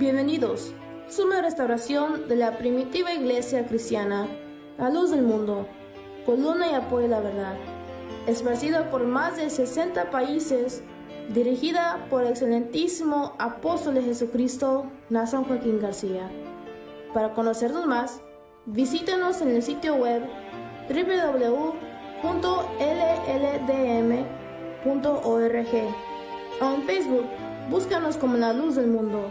Bienvenidos. Suma restauración de la primitiva iglesia cristiana, la luz del mundo, columna y apoyo a la verdad. Esparcida por más de 60 países, dirigida por el excelentísimo apóstol de Jesucristo, Nazón Joaquín García. Para conocernos más, visítenos en el sitio web www.lldm.org o en Facebook, búscanos como la luz del mundo.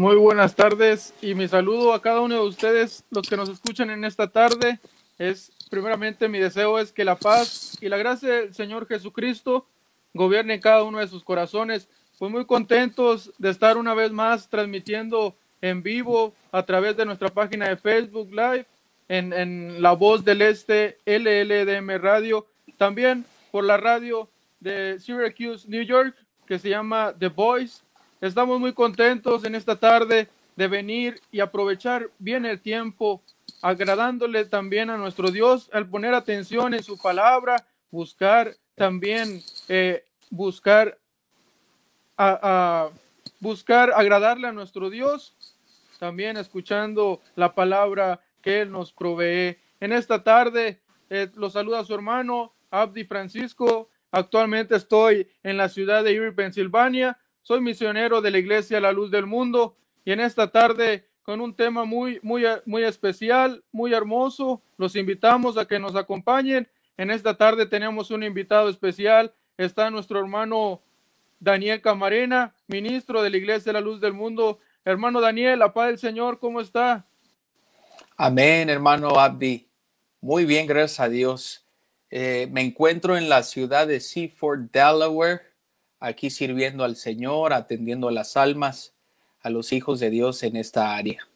Muy buenas tardes y mi saludo a cada uno de ustedes, los que nos escuchan en esta tarde. Es primeramente mi deseo es que la paz y la gracia del Señor Jesucristo gobierne cada uno de sus corazones. Pues muy contentos de estar una vez más transmitiendo en vivo a través de nuestra página de Facebook Live en, en La Voz del Este, LLDM Radio, también por la radio de Syracuse, New York, que se llama The Voice Estamos muy contentos en esta tarde de venir y aprovechar bien el tiempo, agradándole también a nuestro Dios al poner atención en su palabra, buscar también, eh, buscar, a, buscar agradarle a nuestro Dios, también escuchando la palabra que Él nos provee. En esta tarde eh, lo saluda su hermano Abdi Francisco. Actualmente estoy en la ciudad de Erie, Pensilvania soy misionero de la Iglesia La Luz del Mundo y en esta tarde con un tema muy, muy, muy especial, muy hermoso, los invitamos a que nos acompañen. En esta tarde tenemos un invitado especial, está nuestro hermano Daniel Camarena, ministro de la Iglesia La Luz del Mundo. Hermano Daniel, la paz del Señor, ¿cómo está? Amén, hermano Abdi. Muy bien, gracias a Dios. Eh, me encuentro en la ciudad de Seaford, Delaware aquí sirviendo al Señor, atendiendo las almas, a los hijos de Dios en esta área.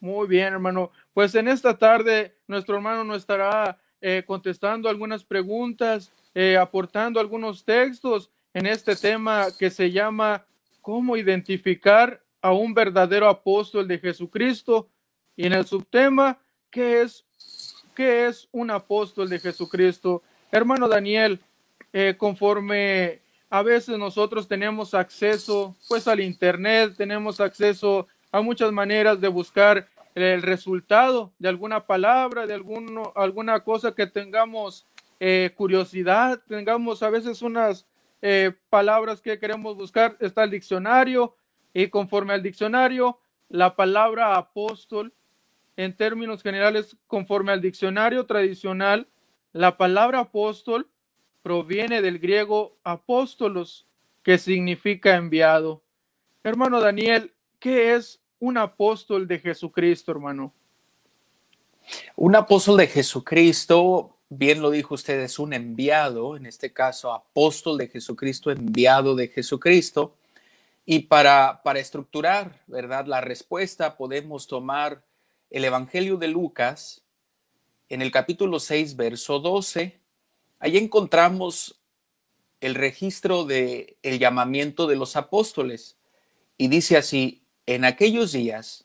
Muy bien, hermano. Pues en esta tarde nuestro hermano nos estará eh, contestando algunas preguntas, eh, aportando algunos textos en este tema que se llama ¿Cómo identificar a un verdadero apóstol de Jesucristo? Y en el subtema, ¿qué es, qué es un apóstol de Jesucristo? Hermano Daniel, eh, conforme a veces nosotros tenemos acceso pues al internet, tenemos acceso a muchas maneras de buscar el resultado de alguna palabra, de alguno, alguna cosa que tengamos eh, curiosidad, tengamos a veces unas eh, palabras que queremos buscar, está el diccionario y conforme al diccionario, la palabra apóstol, en términos generales, conforme al diccionario tradicional, la palabra apóstol proviene del griego apóstolos, que significa enviado. Hermano Daniel, ¿qué es un apóstol de Jesucristo, hermano? Un apóstol de Jesucristo, bien lo dijo usted, es un enviado, en este caso apóstol de Jesucristo, enviado de Jesucristo. Y para, para estructurar, ¿verdad? La respuesta podemos tomar el Evangelio de Lucas en el capítulo 6, verso 12, Ahí encontramos el registro de llamamiento de los apóstoles. Y dice así, en aquellos días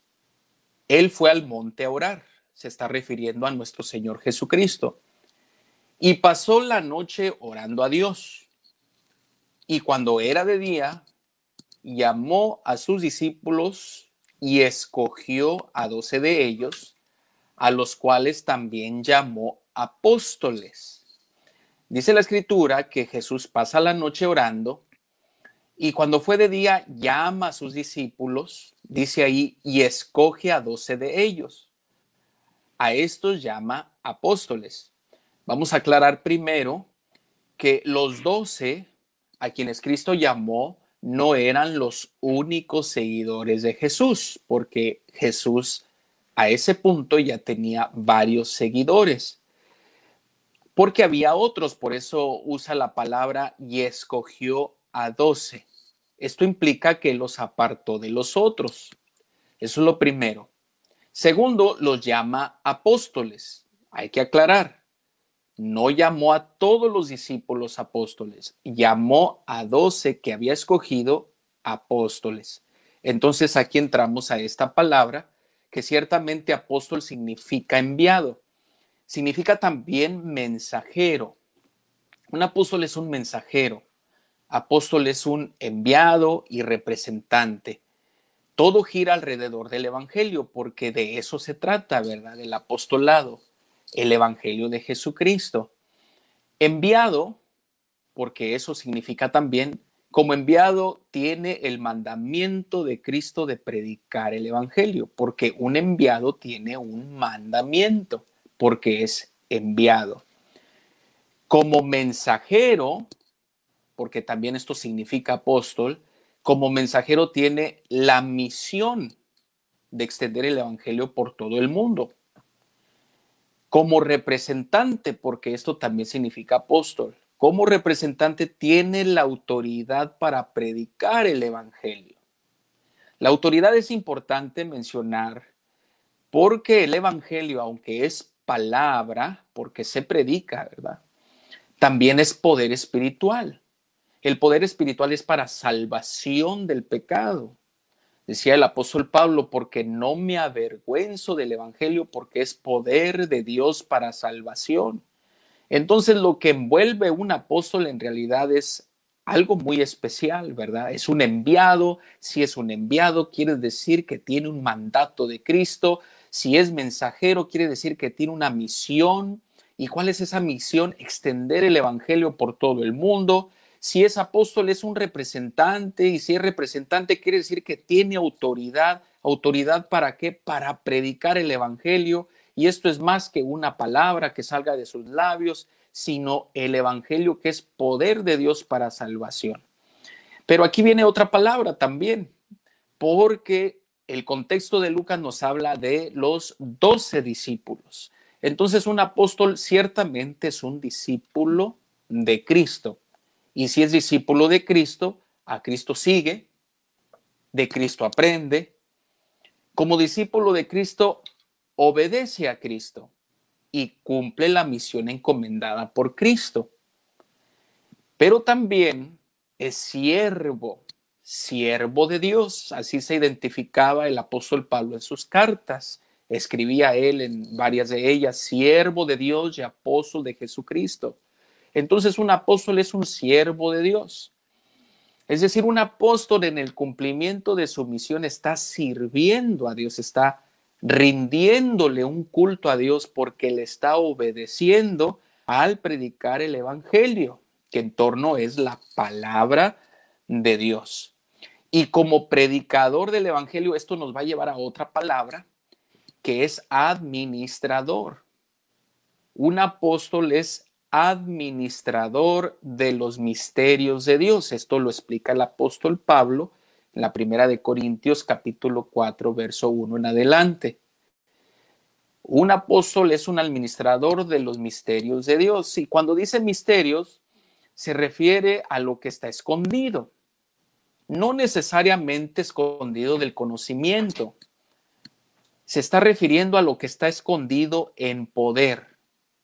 él fue al monte a orar, se está refiriendo a nuestro Señor Jesucristo, y pasó la noche orando a Dios. Y cuando era de día, llamó a sus discípulos y escogió a doce de ellos, a los cuales también llamó apóstoles Dice la escritura que Jesús pasa la noche orando y cuando fue de día llama a sus discípulos, dice ahí, y escoge a doce de ellos. A estos llama apóstoles. Vamos a aclarar primero que los doce a quienes Cristo llamó no eran los únicos seguidores de Jesús, porque Jesús a ese punto ya tenía varios seguidores porque había otros, por eso usa la palabra y escogió a doce. Esto implica que los apartó de los otros. Eso es lo primero. Segundo, los llama apóstoles. Hay que aclarar. no llamó a todos los discípulos apóstoles, llamó a doce que había escogido apóstoles. Entonces aquí entramos a esta palabra que ciertamente apóstol significa enviado, significa también mensajero. Un apóstol es un mensajero, apóstol es un enviado y representante. Todo gira alrededor del Evangelio porque de eso se trata, ¿verdad? Del apostolado, el Evangelio de Jesucristo. Enviado, porque eso significa también como enviado tiene el mandamiento de Cristo de predicar el Evangelio, porque un enviado tiene un mandamiento, porque es enviado. Como mensajero, porque también esto significa apóstol, como mensajero tiene la misión de extender el Evangelio por todo el mundo. Como representante, porque esto también significa apóstol como representante tiene la autoridad para predicar el Evangelio. La autoridad es importante mencionar porque el Evangelio, aunque es palabra, porque se predica, ¿verdad? También es poder espiritual. El poder espiritual es para salvación del pecado. Decía el apóstol Pablo, porque no me avergüenzo del Evangelio, porque es poder de Dios para salvación. Entonces lo que envuelve un apóstol en realidad es algo muy especial, ¿verdad? Es un enviado. Si es un enviado, quiere decir que tiene un mandato de Cristo. Si es mensajero, quiere decir que tiene una misión. ¿Y cuál es esa misión? Extender el Evangelio por todo el mundo. Si es apóstol, es un representante. Y si es representante, quiere decir que tiene autoridad. ¿Autoridad para qué? Para predicar el Evangelio y esto es más que una palabra que salga de sus labios, sino el Evangelio que es poder de Dios para salvación. Pero aquí viene otra palabra también, porque el contexto de Lucas nos habla de los doce discípulos. Entonces un apóstol ciertamente es un discípulo de Cristo. Y si es discípulo de Cristo, a Cristo sigue, de Cristo aprende. Como discípulo de Cristo obedece a Cristo y cumple la misión encomendada por Cristo. Pero también es siervo, siervo de Dios. Así se identificaba el apóstol Pablo en sus cartas. Escribía él en varias de ellas, siervo de Dios y apóstol de Jesucristo. Entonces un apóstol es un siervo de Dios. Es decir, un apóstol en el cumplimiento de su misión está sirviendo a Dios, está rindiéndole un culto a Dios porque le está obedeciendo al predicar el Evangelio, que en torno es la palabra de Dios. Y como predicador del Evangelio, esto nos va a llevar a otra palabra, que es administrador. Un apóstol es administrador de los misterios de Dios. Esto lo explica el apóstol Pablo la primera de Corintios capítulo 4, verso 1 en adelante. Un apóstol es un administrador de los misterios de Dios y cuando dice misterios se refiere a lo que está escondido, no necesariamente escondido del conocimiento. Se está refiriendo a lo que está escondido en poder,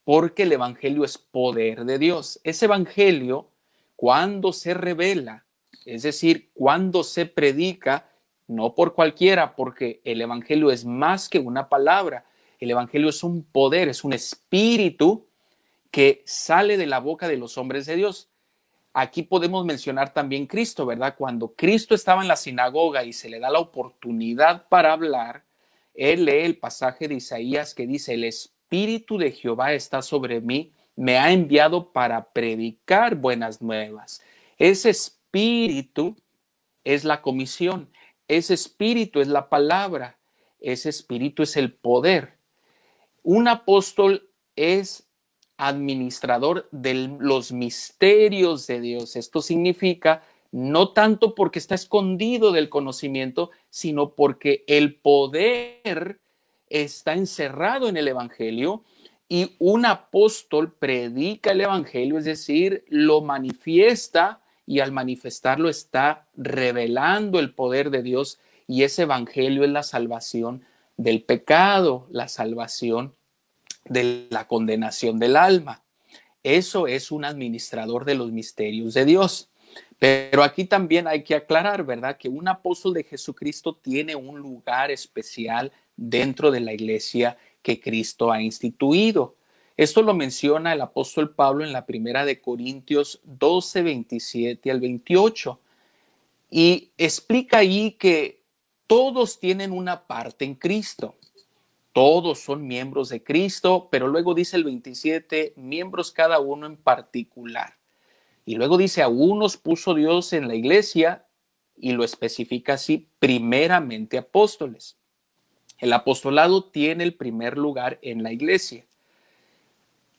porque el Evangelio es poder de Dios. Ese Evangelio, cuando se revela, es decir, cuando se predica, no por cualquiera, porque el Evangelio es más que una palabra, el Evangelio es un poder, es un espíritu que sale de la boca de los hombres de Dios. Aquí podemos mencionar también Cristo, ¿verdad? Cuando Cristo estaba en la sinagoga y se le da la oportunidad para hablar, él lee el pasaje de Isaías que dice, el Espíritu de Jehová está sobre mí, me ha enviado para predicar buenas nuevas. Ese espíritu es la comisión, ese espíritu es la palabra, ese espíritu es el poder. Un apóstol es administrador de los misterios de Dios. Esto significa no tanto porque está escondido del conocimiento, sino porque el poder está encerrado en el Evangelio y un apóstol predica el Evangelio, es decir, lo manifiesta y al manifestarlo está revelando el poder de Dios y ese evangelio es la salvación del pecado, la salvación de la condenación del alma. Eso es un administrador de los misterios de Dios. Pero aquí también hay que aclarar, ¿verdad? Que un apóstol de Jesucristo tiene un lugar especial dentro de la iglesia que Cristo ha instituido. Esto lo menciona el apóstol Pablo en la primera de Corintios 12, 27 al 28. Y explica ahí que todos tienen una parte en Cristo. Todos son miembros de Cristo, pero luego dice el 27, miembros cada uno en particular. Y luego dice, a unos puso Dios en la iglesia y lo especifica así, primeramente apóstoles. El apostolado tiene el primer lugar en la iglesia.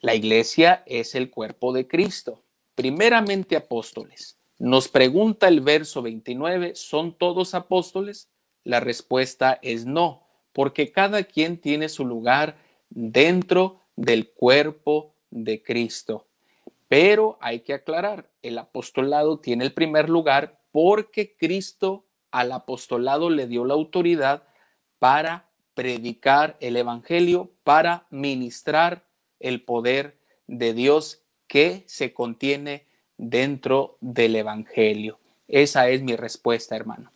La iglesia es el cuerpo de Cristo. Primeramente apóstoles. Nos pregunta el verso 29, ¿son todos apóstoles? La respuesta es no, porque cada quien tiene su lugar dentro del cuerpo de Cristo. Pero hay que aclarar, el apostolado tiene el primer lugar porque Cristo al apostolado le dio la autoridad para predicar el Evangelio, para ministrar el poder de Dios que se contiene dentro del Evangelio. Esa es mi respuesta, hermano.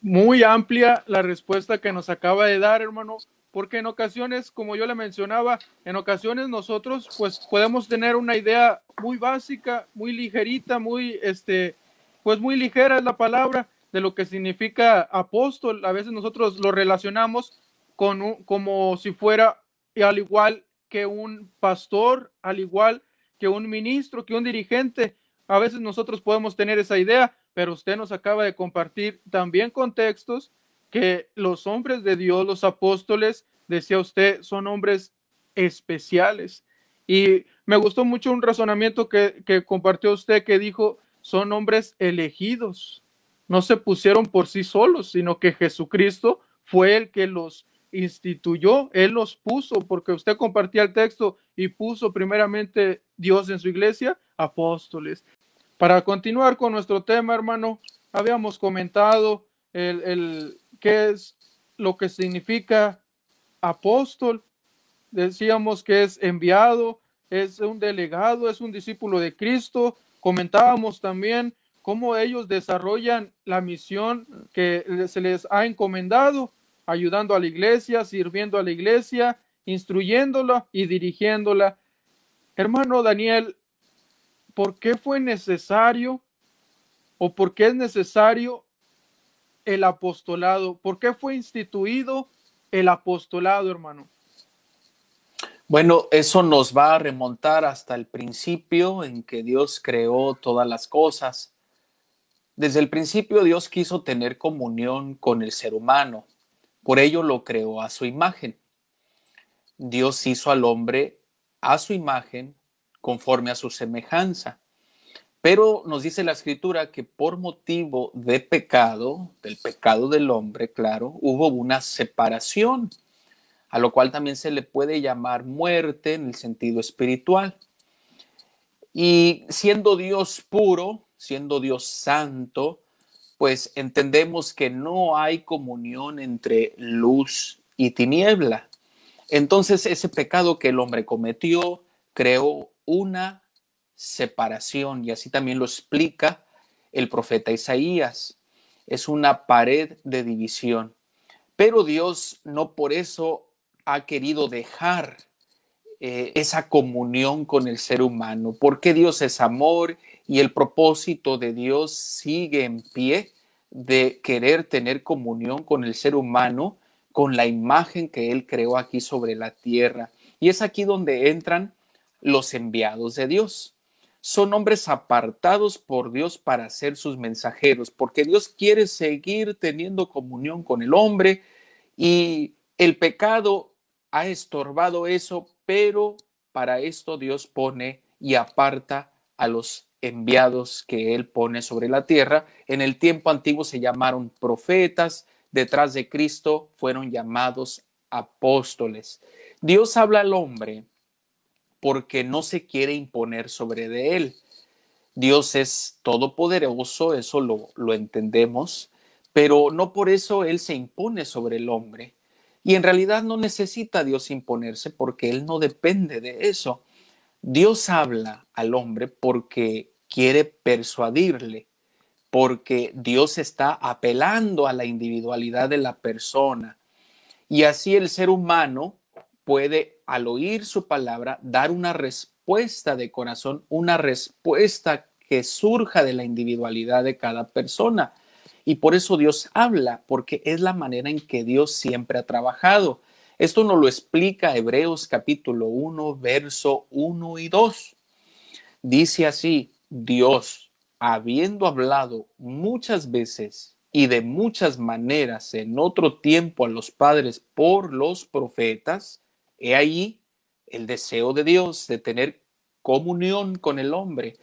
Muy amplia la respuesta que nos acaba de dar, hermano porque en ocasiones, como yo le mencionaba, en ocasiones nosotros pues podemos tener una idea muy básica, muy ligerita, muy, este, pues muy ligera es la palabra de lo que significa apóstol. A veces nosotros lo relacionamos con como si fuera al igual que un pastor, al igual que un ministro, que un dirigente. A veces nosotros podemos tener esa idea, pero usted nos acaba de compartir también contextos que los hombres de Dios, los apóstoles, decía usted, son hombres especiales. Y me gustó mucho un razonamiento que, que compartió usted que dijo, son hombres elegidos. No se pusieron por sí solos, sino que Jesucristo fue el que los instituyó, Él los puso, porque usted compartía el texto y puso primeramente Dios en su iglesia, apóstoles. Para continuar con nuestro tema, hermano, habíamos comentado el, qué es lo que significa apóstol. Decíamos que es enviado, es un delegado, es un discípulo de Cristo. Comentábamos también cómo ellos desarrollan la misión que se les ha encomendado, ayudando a la iglesia, sirviendo a la iglesia, instruyéndola y dirigiéndola. Hermano Daniel, ¿por qué fue necesario o por qué es necesario el apostolado? ¿Por qué fue instituido el apostolado, hermano? Bueno, eso nos va a remontar hasta el principio en que Dios creó todas las cosas. Desde el principio Dios quiso tener comunión con el ser humano, por ello lo creó a su imagen. Dios hizo al hombre a su imagen conforme a su semejanza. Pero nos dice la escritura que por motivo de pecado, del pecado del hombre, claro, hubo una separación, a lo cual también se le puede llamar muerte en el sentido espiritual. Y siendo Dios puro, siendo Dios santo, pues entendemos que no hay comunión entre luz y tiniebla. Entonces ese pecado que el hombre cometió creó una separación, y así también lo explica el profeta Isaías. Es una pared de división. Pero Dios no por eso ha querido dejar eh, esa comunión con el ser humano, porque Dios es amor y el propósito de Dios sigue en pie de querer tener comunión con el ser humano, con la imagen que Él creó aquí sobre la tierra. Y es aquí donde entran los enviados de Dios son hombres apartados por Dios para ser sus mensajeros, porque Dios quiere seguir teniendo comunión con el hombre y el pecado ha estorbado eso, pero para esto Dios pone y aparta a los enviados que él pone sobre la tierra. En el tiempo antiguo se llamaron profetas, detrás de Cristo fueron llamados apóstoles. Dios habla al hombre porque no se quiere imponer sobre de él. Dios es todopoderoso, eso lo, lo entendemos, pero no por eso Él se impone sobre el hombre. Y en realidad no necesita Dios imponerse porque Él no depende de eso. Dios habla al hombre porque quiere persuadirle, porque Dios está apelando a la individualidad de la persona. Y así el ser humano puede, al oír su palabra, dar una respuesta de corazón, una respuesta que surja de la individualidad de cada persona. Y por eso Dios habla, porque es la manera en que Dios siempre ha trabajado. Esto nos lo explica Hebreos capítulo 1, verso 1 y 2. Dice así, Dios, habiendo hablado muchas veces y de muchas maneras en otro tiempo a los padres por los profetas, he ahí el deseo de Dios de tener comunión con el hombre.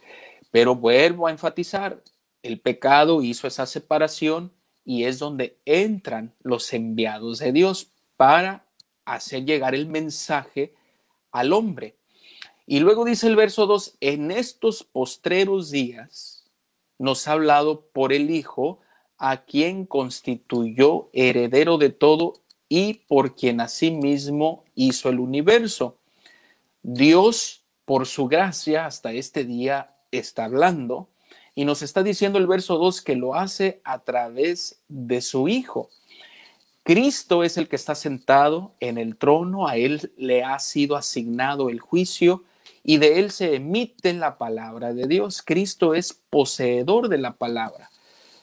Pero vuelvo a enfatizar, el pecado hizo esa separación y es donde entran los enviados de Dios para hacer llegar el mensaje al hombre. Y luego dice el verso 2, en estos postreros días nos ha hablado por el Hijo, a quien constituyó heredero de todo y por quien asimismo hizo el universo. Dios, por su gracia, hasta este día está hablando y nos está diciendo el verso 2 que lo hace a través de su Hijo. Cristo es el que está sentado en el trono, a él le ha sido asignado el juicio y de él se emite la palabra de Dios. Cristo es poseedor de la palabra.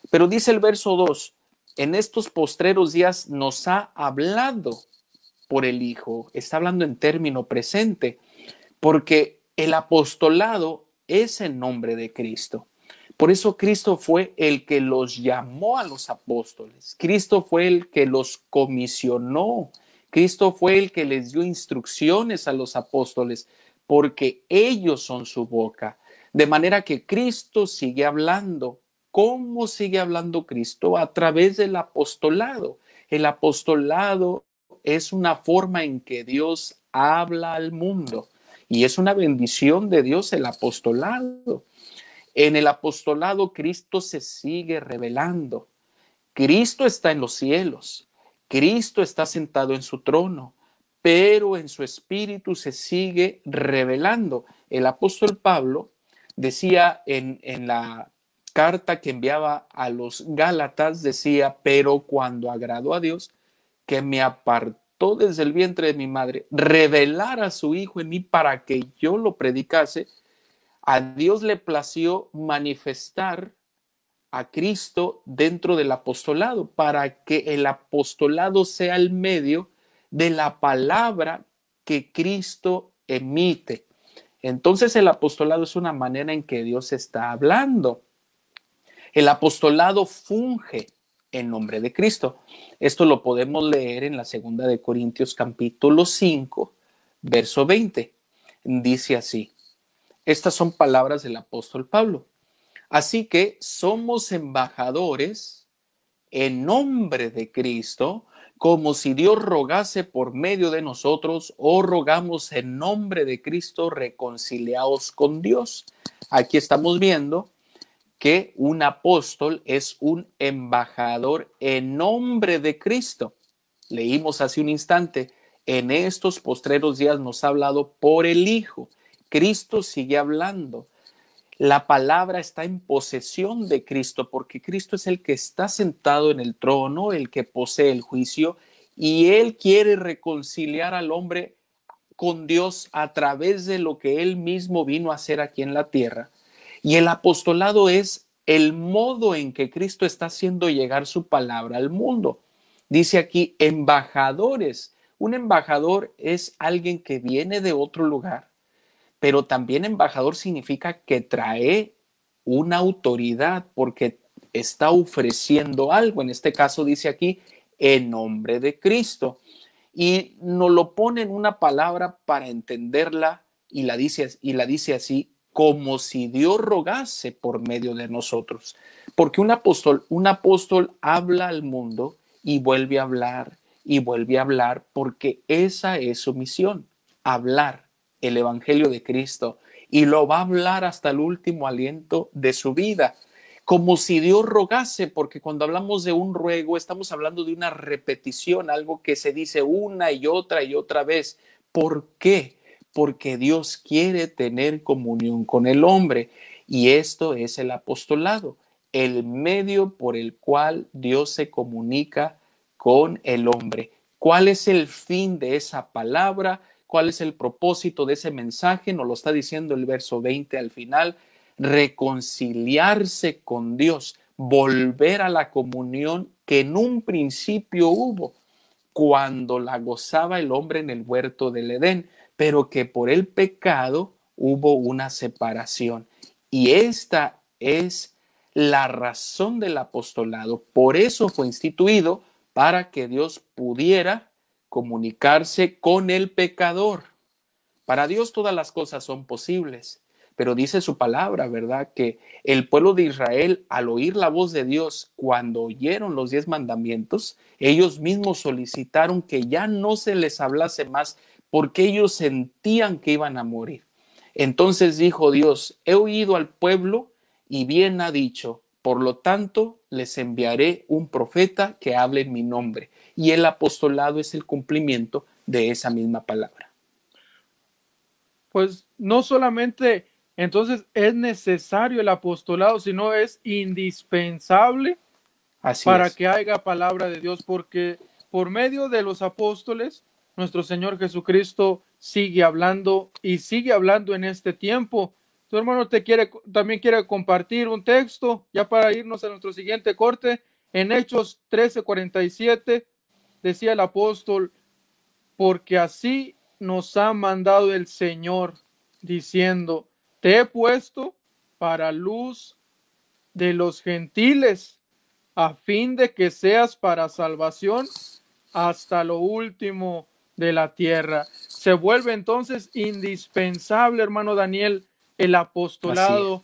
Pero dice el verso 2, en estos postreros días nos ha hablado por el Hijo. Está hablando en término presente, porque el apostolado es en nombre de Cristo. Por eso Cristo fue el que los llamó a los apóstoles. Cristo fue el que los comisionó. Cristo fue el que les dio instrucciones a los apóstoles, porque ellos son su boca. De manera que Cristo sigue hablando. ¿Cómo sigue hablando Cristo? A través del apostolado. El apostolado es una forma en que Dios habla al mundo. Y es una bendición de Dios el apostolado. En el apostolado Cristo se sigue revelando. Cristo está en los cielos. Cristo está sentado en su trono, pero en su espíritu se sigue revelando. El apóstol Pablo decía en, en la carta que enviaba a los Gálatas, decía, pero cuando agradó a Dios, que me apartó desde el vientre de mi madre, revelar a su Hijo en mí para que yo lo predicase, a Dios le plació manifestar a Cristo dentro del apostolado, para que el apostolado sea el medio de la palabra que Cristo emite. Entonces el apostolado es una manera en que Dios está hablando. El apostolado funge en nombre de Cristo. Esto lo podemos leer en la segunda de Corintios capítulo 5, verso 20. Dice así, estas son palabras del apóstol Pablo. Así que somos embajadores en nombre de Cristo, como si Dios rogase por medio de nosotros o rogamos en nombre de Cristo reconciliados con Dios. Aquí estamos viendo que un apóstol es un embajador en nombre de Cristo. Leímos hace un instante, en estos postreros días nos ha hablado por el Hijo. Cristo sigue hablando. La palabra está en posesión de Cristo porque Cristo es el que está sentado en el trono, el que posee el juicio y él quiere reconciliar al hombre con Dios a través de lo que él mismo vino a hacer aquí en la tierra y el apostolado es el modo en que Cristo está haciendo llegar su palabra al mundo. Dice aquí, embajadores. Un embajador es alguien que viene de otro lugar, pero también embajador significa que trae una autoridad porque está ofreciendo algo. En este caso dice aquí, en nombre de Cristo. Y nos lo pone en una palabra para entenderla y la dice, y la dice así, como si Dios rogase por medio de nosotros. Porque un apóstol, un apóstol habla al mundo y vuelve a hablar y vuelve a hablar porque esa es su misión, hablar el evangelio de Cristo y lo va a hablar hasta el último aliento de su vida, como si Dios rogase, porque cuando hablamos de un ruego estamos hablando de una repetición, algo que se dice una y otra y otra vez. ¿Por qué? Porque Dios quiere tener comunión con el hombre y esto es el apostolado, el medio por el cual Dios se comunica con el hombre. ¿Cuál es el fin de esa palabra? ¿Cuál es el propósito de ese mensaje? Nos lo está diciendo el verso 20 al final. Reconciliarse con Dios, volver a la comunión que en un principio hubo cuando la gozaba el hombre en el huerto del Edén, pero que por el pecado hubo una separación. Y esta es la razón del apostolado. Por eso fue instituido para que Dios pudiera comunicarse con el pecador. Para Dios todas las cosas son posibles, pero dice su palabra, ¿verdad? Que el pueblo de Israel, al oír la voz de Dios, cuando oyeron los diez mandamientos, ellos mismos solicitaron que ya no se les hablase más porque ellos sentían que iban a morir. Entonces dijo Dios, he oído al pueblo y bien ha dicho, por lo tanto les enviaré un profeta que hable en mi nombre. Y el apostolado es el cumplimiento de esa misma palabra. Pues no solamente entonces es necesario el apostolado, sino es indispensable para que haya palabra de Dios, porque por medio de los apóstoles, nuestro Señor Jesucristo sigue hablando y sigue hablando en este tiempo. Tu hermano te quiere, también quiere compartir un texto, ya para irnos a nuestro siguiente corte. En Hechos 13:47 decía el apóstol, porque así nos ha mandado el Señor, diciendo, te he puesto para luz de los gentiles, a fin de que seas para salvación hasta lo último de la tierra. Se vuelve entonces indispensable, hermano Daniel, el apostolado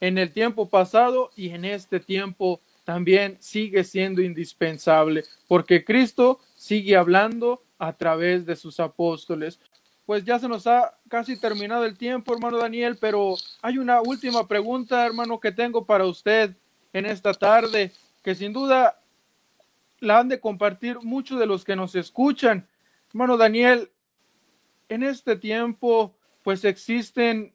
en el tiempo pasado y en este tiempo también sigue siendo indispensable, porque Cristo sigue hablando a través de sus apóstoles pues ya se nos ha casi terminado el tiempo, hermano Daniel, pero hay una última pregunta, hermano, que tengo para usted en esta tarde, que sin duda la han de compartir muchos de los que nos escuchan. Hermano Daniel, en este tiempo, pues existen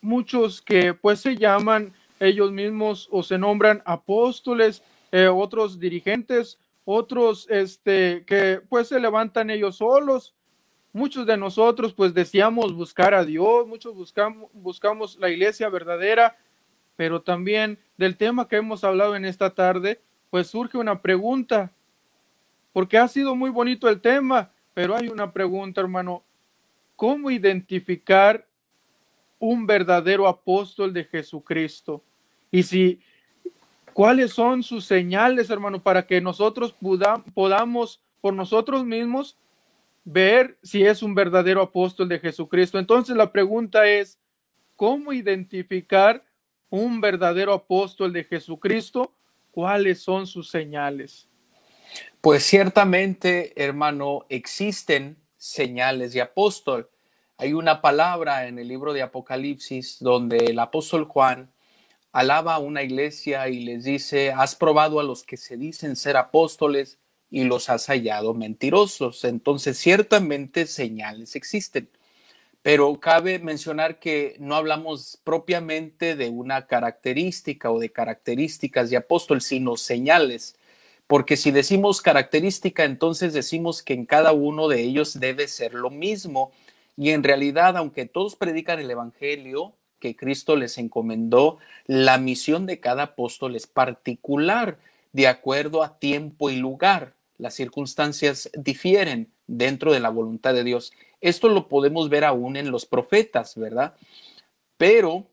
muchos que pues se llaman ellos mismos o se nombran apóstoles, eh, otros dirigentes, otros este que pues se levantan ellos solos. Muchos de nosotros pues deseamos buscar a Dios, muchos buscamos, buscamos la iglesia verdadera, pero también del tema que hemos hablado en esta tarde, pues surge una pregunta, porque ha sido muy bonito el tema, pero hay una pregunta, hermano, ¿cómo identificar un verdadero apóstol de Jesucristo? Y si, ¿cuáles son sus señales, hermano, para que nosotros podamos por nosotros mismos ver si es un verdadero apóstol de Jesucristo. Entonces la pregunta es, ¿cómo identificar un verdadero apóstol de Jesucristo? ¿Cuáles son sus señales? Pues ciertamente, hermano, existen señales de apóstol. Hay una palabra en el libro de Apocalipsis donde el apóstol Juan alaba a una iglesia y les dice, has probado a los que se dicen ser apóstoles y los has hallado mentirosos. Entonces, ciertamente señales existen. Pero cabe mencionar que no hablamos propiamente de una característica o de características de apóstol, sino señales. Porque si decimos característica, entonces decimos que en cada uno de ellos debe ser lo mismo. Y en realidad, aunque todos predican el Evangelio que Cristo les encomendó, la misión de cada apóstol es particular, de acuerdo a tiempo y lugar las circunstancias difieren dentro de la voluntad de Dios. Esto lo podemos ver aún en los profetas, ¿verdad? Pero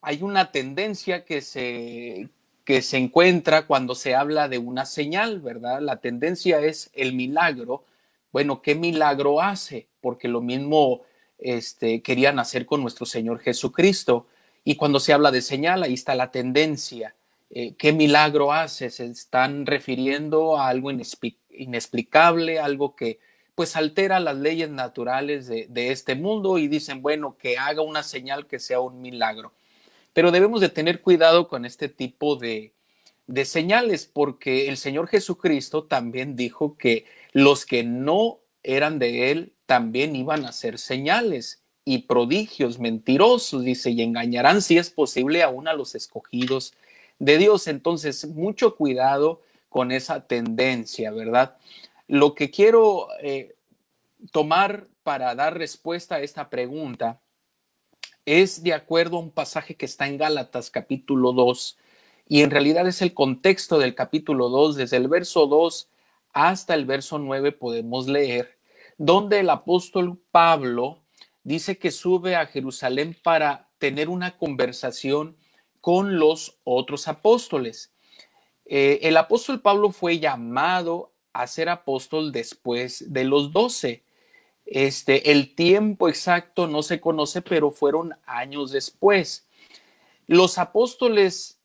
hay una tendencia que se, que se encuentra cuando se habla de una señal, ¿verdad? La tendencia es el milagro. Bueno, ¿qué milagro hace? Porque lo mismo este, querían hacer con nuestro Señor Jesucristo. Y cuando se habla de señal, ahí está la tendencia. Eh, ¿qué milagro hace? Se están refiriendo a algo inexplicable, algo que pues altera las leyes naturales de, este mundo y dicen, bueno, que haga una señal que sea un milagro. Pero debemos de tener cuidado con este tipo de, de señales porque el Señor Jesucristo también dijo que los que no eran de él, también iban a ser señales y prodigios mentirosos, dice, y engañarán si es posible aún a los escogidos de Dios. Entonces, mucho cuidado con esa tendencia, ¿verdad? Lo que quiero eh, tomar para dar respuesta a esta pregunta es de acuerdo a un pasaje que está en Gálatas capítulo 2 y en realidad es el contexto del capítulo 2, desde el verso 2 hasta el verso 9 podemos leer, donde el apóstol Pablo dice que sube a Jerusalén para tener una conversación con los otros apóstoles. Eh, el apóstol Pablo fue llamado a ser apóstol después de los doce. Este, el tiempo exacto no se conoce, pero fueron años después. Los apóstoles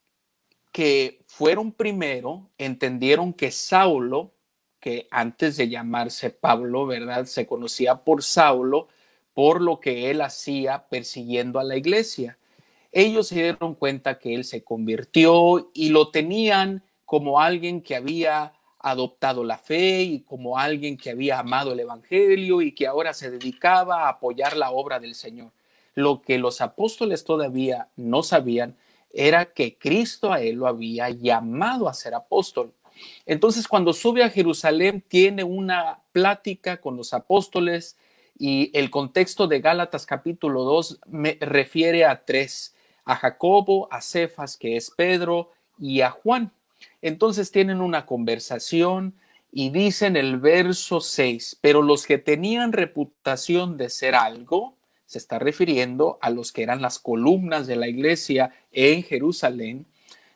que fueron primero entendieron que Saulo, que antes de llamarse Pablo, ¿verdad? Se conocía por Saulo, por lo que él hacía persiguiendo a la iglesia. Ellos se dieron cuenta que él se convirtió y lo tenían como alguien que había adoptado la fe y como alguien que había amado el Evangelio y que ahora se dedicaba a apoyar la obra del Señor. Lo que los apóstoles todavía no sabían era que Cristo a él lo había llamado a ser apóstol. Entonces, cuando sube a Jerusalén, tiene una plática con los apóstoles y el contexto de Gálatas capítulo 2 me refiere a tres, a Jacobo, a Cefas, que es Pedro, y a Juan. Entonces tienen una conversación y dicen el verso 6, pero los que tenían reputación de ser algo, se está refiriendo a los que eran las columnas de la iglesia en Jerusalén,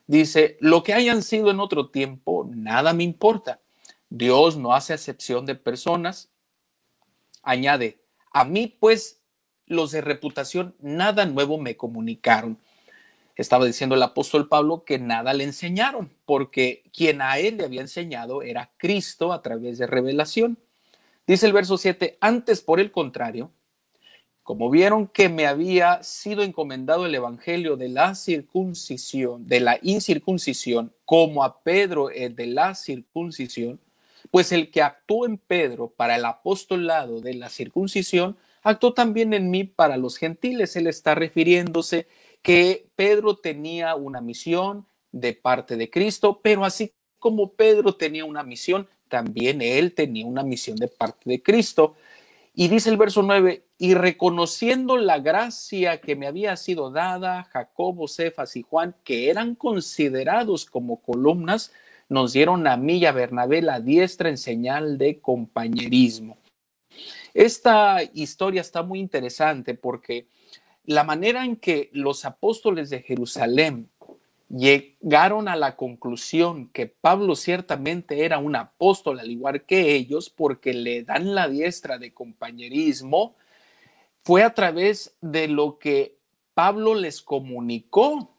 dice, lo que hayan sido en otro tiempo, nada me importa. Dios no hace excepción de personas. Añade, a mí pues los de reputación nada nuevo me comunicaron estaba diciendo el apóstol Pablo que nada le enseñaron, porque quien a él le había enseñado era Cristo a través de revelación. Dice el verso 7, antes por el contrario, como vieron que me había sido encomendado el evangelio de la circuncisión, de la incircuncisión, como a Pedro el de la circuncisión, pues el que actuó en Pedro para el apostolado de la circuncisión, actuó también en mí para los gentiles. Él está refiriéndose que Pedro tenía una misión de parte de Cristo, pero así como Pedro tenía una misión, también él tenía una misión de parte de Cristo. Y dice el verso 9, y reconociendo la gracia que me había sido dada, Jacobo, Cefas y Juan, que eran considerados como columnas, nos dieron a mí y a Bernabé la diestra en señal de compañerismo. Esta historia está muy interesante porque la manera en que los apóstoles de Jerusalén llegaron a la conclusión que Pablo ciertamente era un apóstol al igual que ellos porque le dan la diestra de compañerismo, fue a través de lo que Pablo les comunicó.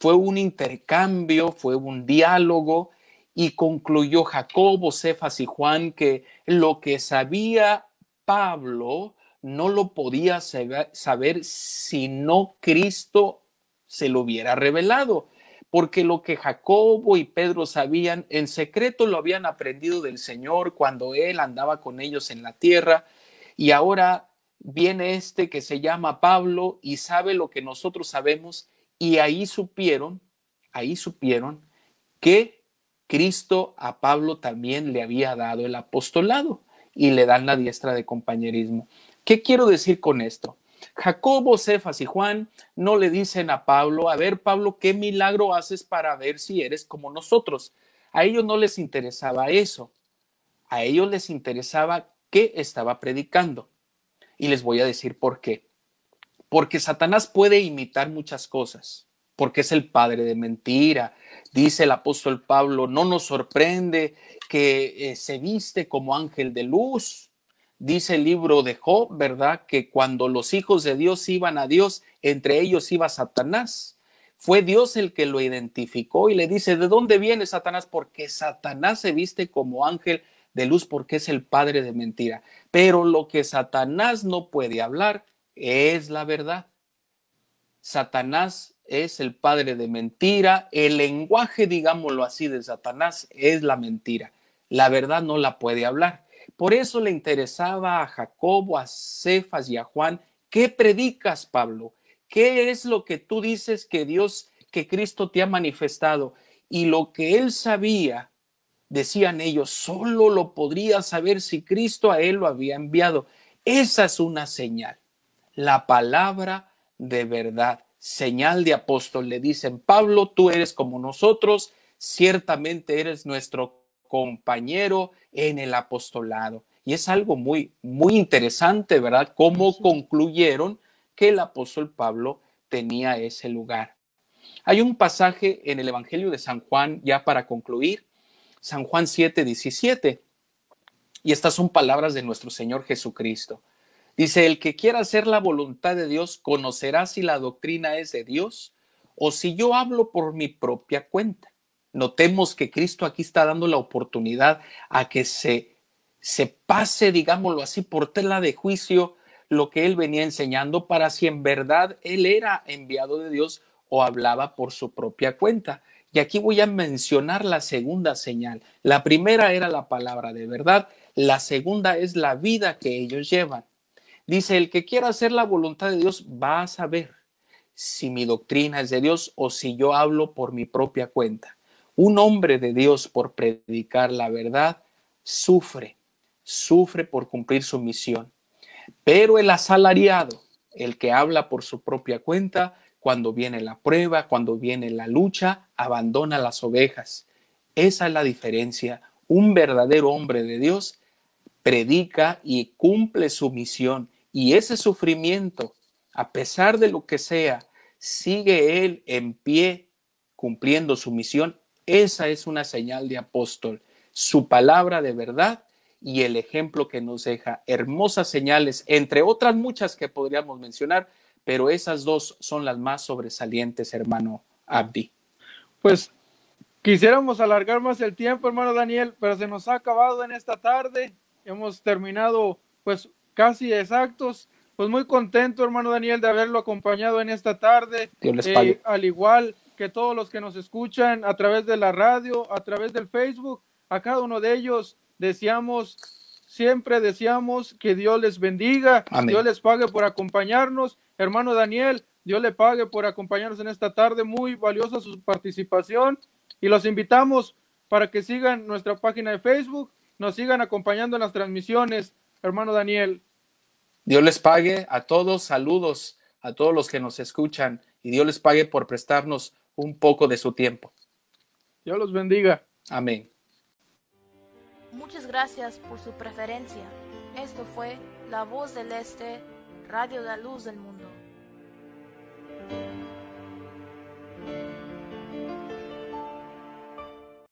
Fue un intercambio, fue un diálogo y concluyó Jacobo, Cefas y Juan que lo que sabía Pablo no lo podía saber si no Cristo se lo hubiera revelado, porque lo que Jacobo y Pedro sabían en secreto lo habían aprendido del Señor cuando Él andaba con ellos en la tierra, y ahora viene este que se llama Pablo y sabe lo que nosotros sabemos, y ahí supieron, ahí supieron que Cristo a Pablo también le había dado el apostolado y le dan la diestra de compañerismo. ¿Qué quiero decir con esto? Jacobo, Cefas y Juan no le dicen a Pablo, a ver Pablo, ¿qué milagro haces para ver si eres como nosotros? A ellos no les interesaba eso. A ellos les interesaba qué estaba predicando. Y les voy a decir por qué. Porque Satanás puede imitar muchas cosas, porque es el padre de mentira. Dice el apóstol Pablo, no nos sorprende que eh, se viste como ángel de luz, dice el libro de Job, ¿verdad? Que cuando los hijos de Dios iban a Dios, entre ellos iba Satanás. Fue Dios el que lo identificó y le dice, ¿de dónde viene Satanás? Porque Satanás se viste como ángel de luz porque es el padre de mentira. Pero lo que Satanás no puede hablar es la verdad. Satanás es el padre de mentira. El lenguaje, digámoslo así, de Satanás es la mentira. La verdad no la puede hablar Por eso le interesaba a Jacobo, a Cefas y a Juan, ¿qué predicas, Pablo? ¿Qué es lo que tú dices que Dios, que Cristo te ha manifestado? Y lo que él sabía, decían ellos, solo lo podría saber si Cristo a él lo había enviado. Esa es una señal, la palabra de verdad, señal de apóstol. Le dicen, Pablo, tú eres como nosotros, ciertamente eres nuestro compañero en el apostolado. Y es algo muy, muy interesante, ¿verdad? Cómo concluyeron que el apóstol Pablo tenía ese lugar. Hay un pasaje en el Evangelio de San Juan, ya para concluir, San Juan 7, 17. Y estas son palabras de nuestro Señor Jesucristo. Dice, el que quiera hacer la voluntad de Dios conocerá si la doctrina es de Dios o si yo hablo por mi propia cuenta. Notemos que Cristo aquí está dando la oportunidad a que se, se pase, digámoslo así, por tela de juicio lo que él venía enseñando para si en verdad él era enviado de Dios o hablaba por su propia cuenta. Y aquí voy a mencionar la segunda señal. La primera era la palabra de verdad, la segunda es la vida que ellos llevan. Dice, el que quiera hacer la voluntad de Dios va a saber si mi doctrina es de Dios o si yo hablo por mi propia cuenta. Un hombre de Dios por predicar la verdad sufre, sufre por cumplir su misión. Pero el asalariado, el que habla por su propia cuenta, cuando viene la prueba, cuando viene la lucha, abandona las ovejas. Esa es la diferencia. Un verdadero hombre de Dios predica y cumple su misión. Y ese sufrimiento, a pesar de lo que sea, sigue él en pie cumpliendo su misión esa es una señal de apóstol, su palabra de verdad y el ejemplo que nos deja. Hermosas señales, entre otras muchas que podríamos mencionar, pero esas dos son las más sobresalientes, hermano Abdi. Pues quisiéramos alargar más el tiempo, hermano Daniel, pero se nos ha acabado en esta tarde. Hemos terminado pues casi exactos. Pues muy contento, hermano Daniel, de haberlo acompañado en esta tarde. Dios les pague. Eh, al igual que todos los que nos escuchan a través de la radio, a través del Facebook, a cada uno de ellos deseamos, siempre deseamos que Dios les bendiga, Dios les pague por acompañarnos. Hermano Daniel, Dios le pague por acompañarnos en esta tarde, muy valiosa su participación y los invitamos para que sigan nuestra página de Facebook, nos sigan acompañando en las transmisiones, hermano Daniel. Dios les pague a todos, saludos a todos los que nos escuchan y Dios les pague por prestarnos un poco de su tiempo. Dios los bendiga. Amén. Muchas gracias por su preferencia. Esto fue La Voz del Este, Radio La Luz del Mundo.